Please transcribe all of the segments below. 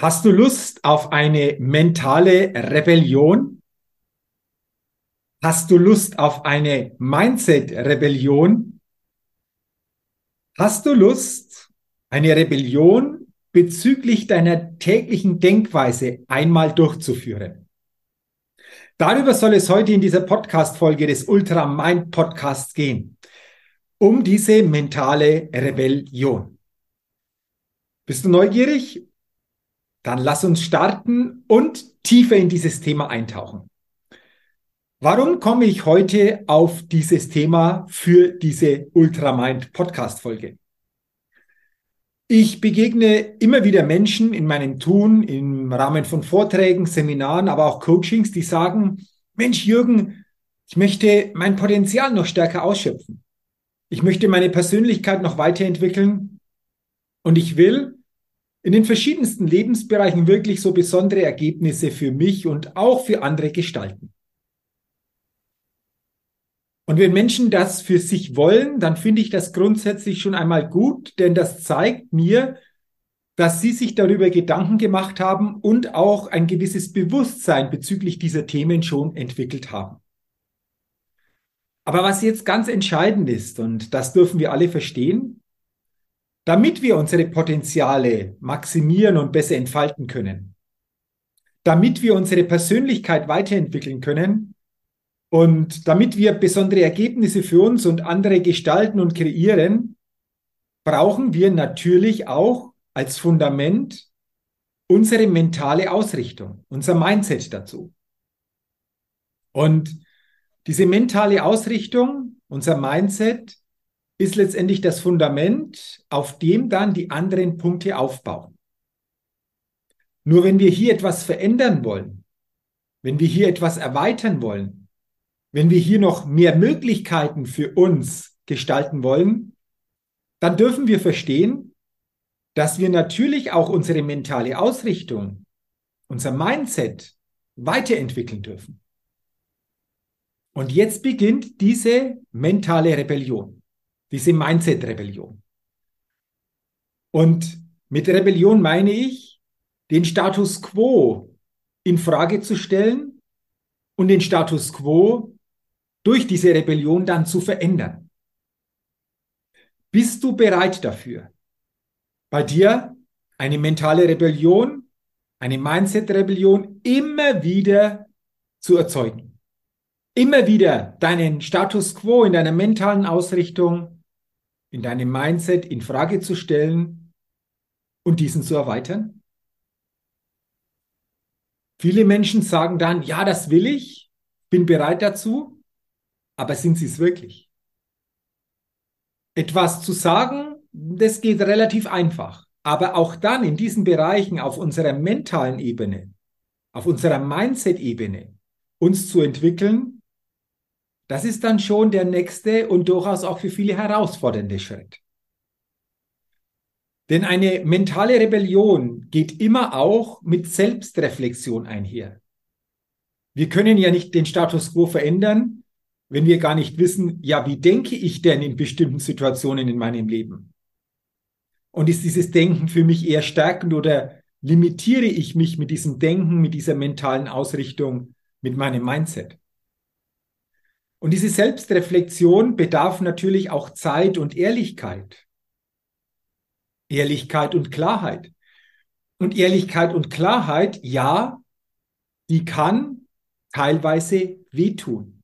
Hast du Lust auf eine mentale Rebellion? Hast du Lust auf eine Mindset-Rebellion? Hast du Lust, eine Rebellion bezüglich deiner täglichen Denkweise einmal durchzuführen? Darüber soll es heute in dieser Podcast-Folge des Ultra Mind Podcasts gehen. Um diese mentale Rebellion. Bist du neugierig? Dann lass uns starten und tiefer in dieses Thema eintauchen. Warum komme ich heute auf dieses Thema für diese Ultramind Podcast Folge? Ich begegne immer wieder Menschen in meinem Tun, im Rahmen von Vorträgen, Seminaren, aber auch Coachings, die sagen, Mensch, Jürgen, ich möchte mein Potenzial noch stärker ausschöpfen. Ich möchte meine Persönlichkeit noch weiterentwickeln und ich will in den verschiedensten Lebensbereichen wirklich so besondere Ergebnisse für mich und auch für andere gestalten. Und wenn Menschen das für sich wollen, dann finde ich das grundsätzlich schon einmal gut, denn das zeigt mir, dass sie sich darüber Gedanken gemacht haben und auch ein gewisses Bewusstsein bezüglich dieser Themen schon entwickelt haben. Aber was jetzt ganz entscheidend ist, und das dürfen wir alle verstehen, damit wir unsere Potenziale maximieren und besser entfalten können, damit wir unsere Persönlichkeit weiterentwickeln können und damit wir besondere Ergebnisse für uns und andere gestalten und kreieren, brauchen wir natürlich auch als Fundament unsere mentale Ausrichtung, unser Mindset dazu. Und diese mentale Ausrichtung, unser Mindset, ist letztendlich das Fundament, auf dem dann die anderen Punkte aufbauen. Nur wenn wir hier etwas verändern wollen, wenn wir hier etwas erweitern wollen, wenn wir hier noch mehr Möglichkeiten für uns gestalten wollen, dann dürfen wir verstehen, dass wir natürlich auch unsere mentale Ausrichtung, unser Mindset weiterentwickeln dürfen. Und jetzt beginnt diese mentale Rebellion diese Mindset-Rebellion. Und mit Rebellion meine ich, den Status quo in Frage zu stellen und den Status quo durch diese Rebellion dann zu verändern. Bist du bereit dafür? Bei dir eine mentale Rebellion, eine Mindset-Rebellion immer wieder zu erzeugen. Immer wieder deinen Status quo in deiner mentalen Ausrichtung in deinem Mindset in Frage zu stellen und diesen zu erweitern? Viele Menschen sagen dann, ja, das will ich, bin bereit dazu, aber sind sie es wirklich? Etwas zu sagen, das geht relativ einfach. Aber auch dann in diesen Bereichen auf unserer mentalen Ebene, auf unserer Mindset-Ebene, uns zu entwickeln, das ist dann schon der nächste und durchaus auch für viele herausfordernde Schritt. Denn eine mentale Rebellion geht immer auch mit Selbstreflexion einher. Wir können ja nicht den Status quo verändern, wenn wir gar nicht wissen, ja, wie denke ich denn in bestimmten Situationen in meinem Leben? Und ist dieses Denken für mich eher stärkend oder limitiere ich mich mit diesem Denken, mit dieser mentalen Ausrichtung, mit meinem Mindset? Und diese Selbstreflexion bedarf natürlich auch Zeit und Ehrlichkeit. Ehrlichkeit und Klarheit. Und Ehrlichkeit und Klarheit, ja, die kann teilweise wehtun.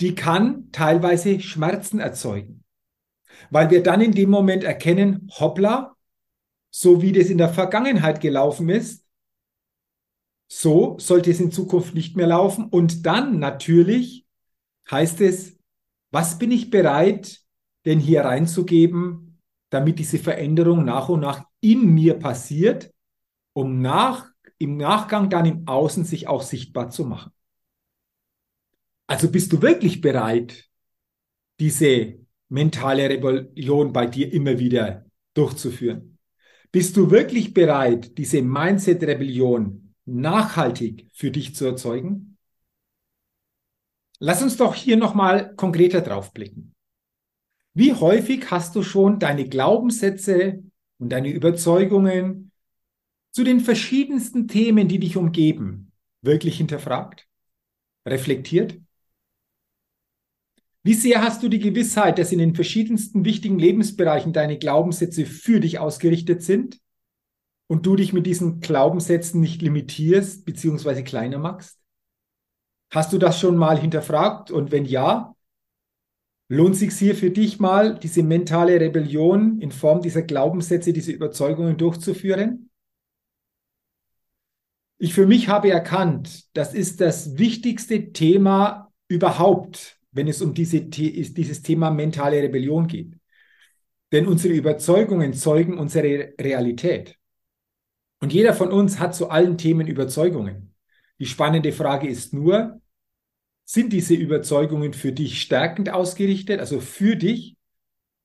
Die kann teilweise Schmerzen erzeugen. Weil wir dann in dem Moment erkennen, hoppla, so wie das in der Vergangenheit gelaufen ist, so sollte es in Zukunft nicht mehr laufen. Und dann natürlich heißt es, was bin ich bereit, denn hier reinzugeben, damit diese Veränderung nach und nach in mir passiert, um nach, im Nachgang dann im Außen sich auch sichtbar zu machen. Also bist du wirklich bereit, diese mentale Rebellion bei dir immer wieder durchzuführen? Bist du wirklich bereit, diese Mindset-Rebellion nachhaltig für dich zu erzeugen? Lass uns doch hier nochmal konkreter drauf blicken. Wie häufig hast du schon deine Glaubenssätze und deine Überzeugungen zu den verschiedensten Themen, die dich umgeben, wirklich hinterfragt, reflektiert? Wie sehr hast du die Gewissheit, dass in den verschiedensten wichtigen Lebensbereichen deine Glaubenssätze für dich ausgerichtet sind und du dich mit diesen Glaubenssätzen nicht limitierst bzw. kleiner machst? Hast du das schon mal hinterfragt? Und wenn ja, lohnt sich hier für dich mal, diese mentale Rebellion in Form dieser Glaubenssätze, diese Überzeugungen durchzuführen? Ich für mich habe erkannt, das ist das wichtigste Thema überhaupt wenn es um diese, dieses Thema mentale Rebellion geht. Denn unsere Überzeugungen zeugen unsere Realität. Und jeder von uns hat zu allen Themen Überzeugungen. Die spannende Frage ist nur, sind diese Überzeugungen für dich stärkend ausgerichtet, also für dich,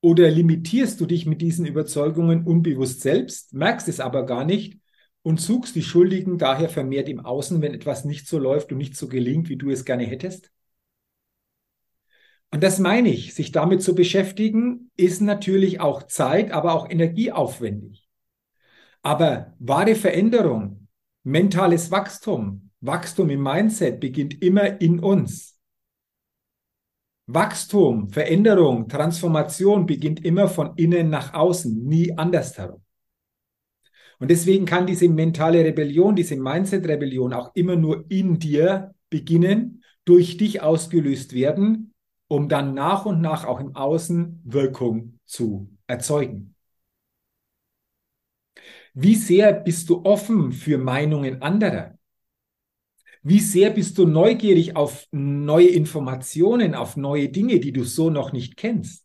oder limitierst du dich mit diesen Überzeugungen unbewusst selbst, merkst es aber gar nicht und suchst die Schuldigen daher vermehrt im Außen, wenn etwas nicht so läuft und nicht so gelingt, wie du es gerne hättest? Und das meine ich, sich damit zu beschäftigen, ist natürlich auch Zeit, aber auch energieaufwendig. Aber wahre Veränderung, mentales Wachstum, Wachstum im Mindset beginnt immer in uns. Wachstum, Veränderung, Transformation beginnt immer von innen nach außen, nie andersherum. Und deswegen kann diese mentale Rebellion, diese Mindset-Rebellion auch immer nur in dir beginnen, durch dich ausgelöst werden, um dann nach und nach auch im Außen Wirkung zu erzeugen. Wie sehr bist du offen für Meinungen anderer? Wie sehr bist du neugierig auf neue Informationen, auf neue Dinge, die du so noch nicht kennst?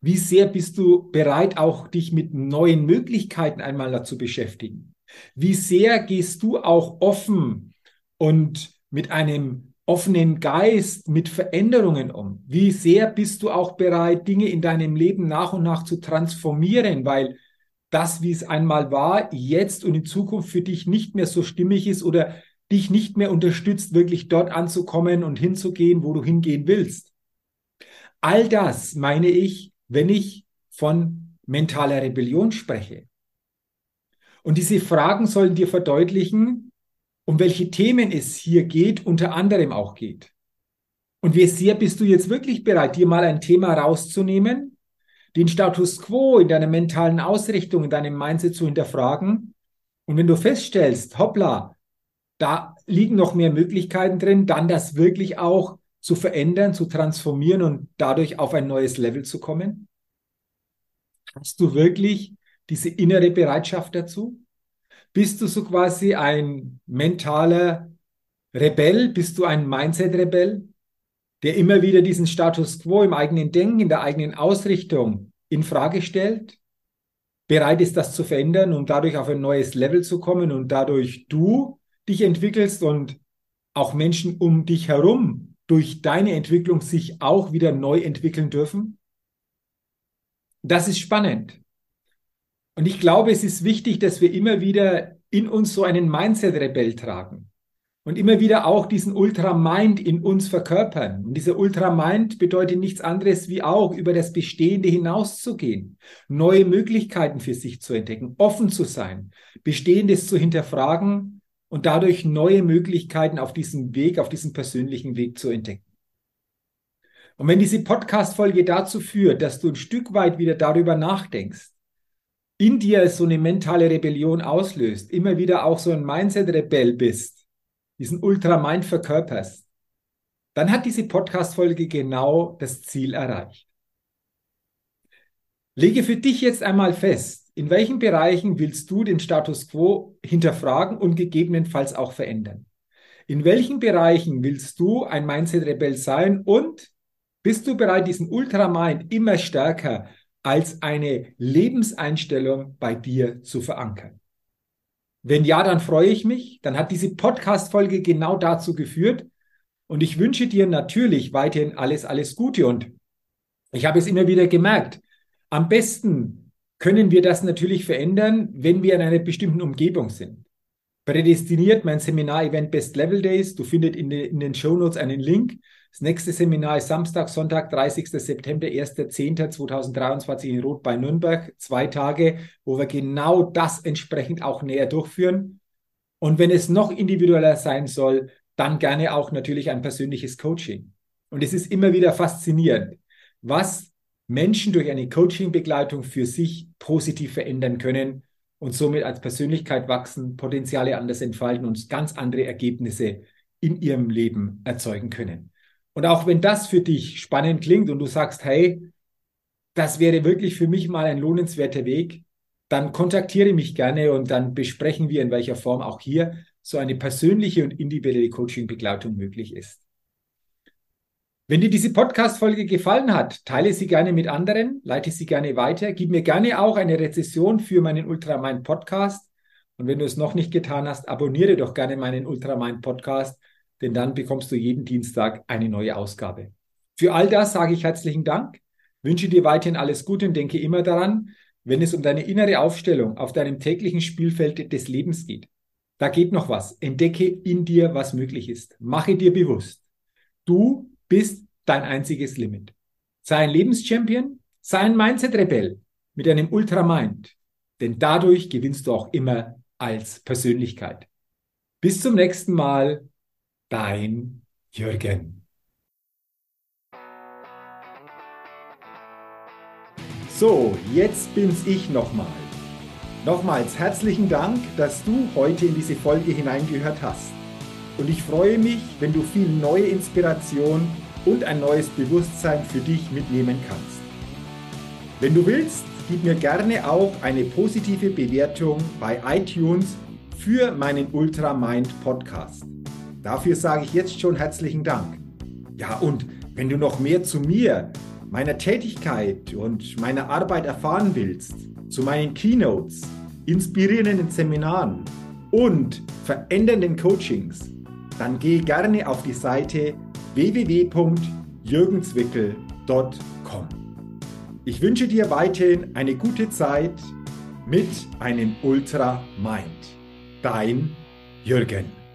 Wie sehr bist du bereit, auch dich mit neuen Möglichkeiten einmal dazu beschäftigen? Wie sehr gehst du auch offen und mit einem offenen Geist mit Veränderungen um? Wie sehr bist du auch bereit, Dinge in deinem Leben nach und nach zu transformieren, weil das, wie es einmal war, jetzt und in Zukunft für dich nicht mehr so stimmig ist oder dich nicht mehr unterstützt, wirklich dort anzukommen und hinzugehen, wo du hingehen willst? All das meine ich, wenn ich von mentaler Rebellion spreche. Und diese Fragen sollen dir verdeutlichen, um welche Themen es hier geht, unter anderem auch geht. Und wie sehr bist du jetzt wirklich bereit, dir mal ein Thema rauszunehmen, den Status quo in deiner mentalen Ausrichtung, in deinem Mindset zu hinterfragen? Und wenn du feststellst, hoppla, da liegen noch mehr Möglichkeiten drin, dann das wirklich auch zu verändern, zu transformieren und dadurch auf ein neues Level zu kommen? Hast du wirklich diese innere Bereitschaft dazu? Bist du so quasi ein mentaler Rebell? Bist du ein Mindset-Rebell, der immer wieder diesen Status quo im eigenen Denken, in der eigenen Ausrichtung in Frage stellt? Bereit ist, das zu verändern, um dadurch auf ein neues Level zu kommen und dadurch du dich entwickelst und auch Menschen um dich herum durch deine Entwicklung sich auch wieder neu entwickeln dürfen? Das ist spannend. Und ich glaube, es ist wichtig, dass wir immer wieder in uns so einen Mindset-Rebell tragen und immer wieder auch diesen Ultramind in uns verkörpern. Und dieser Ultramind bedeutet nichts anderes, wie auch über das Bestehende hinauszugehen, neue Möglichkeiten für sich zu entdecken, offen zu sein, Bestehendes zu hinterfragen und dadurch neue Möglichkeiten auf diesem Weg, auf diesem persönlichen Weg zu entdecken. Und wenn diese Podcast-Folge dazu führt, dass du ein Stück weit wieder darüber nachdenkst, in dir so eine mentale Rebellion auslöst, immer wieder auch so ein Mindset-Rebell bist, diesen Ultramind verkörperst, dann hat diese Podcast-Folge genau das Ziel erreicht. Lege für dich jetzt einmal fest, in welchen Bereichen willst du den Status quo hinterfragen und gegebenenfalls auch verändern? In welchen Bereichen willst du ein Mindset-Rebell sein und bist du bereit, diesen Ultramind immer stärker als eine Lebenseinstellung bei dir zu verankern? Wenn ja, dann freue ich mich. Dann hat diese Podcast-Folge genau dazu geführt. Und ich wünsche dir natürlich weiterhin alles, alles Gute. Und ich habe es immer wieder gemerkt. Am besten können wir das natürlich verändern, wenn wir in einer bestimmten Umgebung sind. Prädestiniert mein Seminar-Event Best Level Days. Du findest in, den, in den Show Notes einen Link. Das nächste Seminar ist Samstag, Sonntag, 30. September, 1.10.2023 in Rot bei Nürnberg. Zwei Tage, wo wir genau das entsprechend auch näher durchführen. Und wenn es noch individueller sein soll, dann gerne auch natürlich ein persönliches Coaching. Und es ist immer wieder faszinierend, was Menschen durch eine Coaching-Begleitung für sich positiv verändern können und somit als Persönlichkeit wachsen, Potenziale anders entfalten und ganz andere Ergebnisse in ihrem Leben erzeugen können. Und auch wenn das für dich spannend klingt und du sagst, hey, das wäre wirklich für mich mal ein lohnenswerter Weg, dann kontaktiere mich gerne und dann besprechen wir, in welcher Form auch hier so eine persönliche und individuelle Coaching-Begleitung möglich ist. Wenn dir diese Podcast-Folge gefallen hat, teile sie gerne mit anderen, leite sie gerne weiter, gib mir gerne auch eine Rezession für meinen Ultramind Podcast. Und wenn du es noch nicht getan hast, abonniere doch gerne meinen Ultramind Podcast denn dann bekommst du jeden Dienstag eine neue Ausgabe. Für all das sage ich herzlichen Dank, wünsche dir weiterhin alles Gute und denke immer daran, wenn es um deine innere Aufstellung auf deinem täglichen Spielfeld des Lebens geht. Da geht noch was. Entdecke in dir, was möglich ist. Mache dir bewusst. Du bist dein einziges Limit. Sei ein Lebenschampion, sei ein Mindset-Rebell mit einem Ultramind. Denn dadurch gewinnst du auch immer als Persönlichkeit. Bis zum nächsten Mal dein Jürgen. So, jetzt bin's ich nochmal. Nochmals herzlichen Dank, dass du heute in diese Folge hineingehört hast. Und ich freue mich, wenn du viel neue Inspiration und ein neues Bewusstsein für dich mitnehmen kannst. Wenn du willst, gib mir gerne auch eine positive Bewertung bei iTunes für meinen Ultramind Podcast. Dafür sage ich jetzt schon herzlichen Dank. Ja, und wenn du noch mehr zu mir, meiner Tätigkeit und meiner Arbeit erfahren willst, zu meinen Keynotes, inspirierenden Seminaren und verändernden Coachings, dann geh gerne auf die Seite www.jürgenzwickel.com. Ich wünsche dir weiterhin eine gute Zeit mit einem Ultra Mind. Dein Jürgen.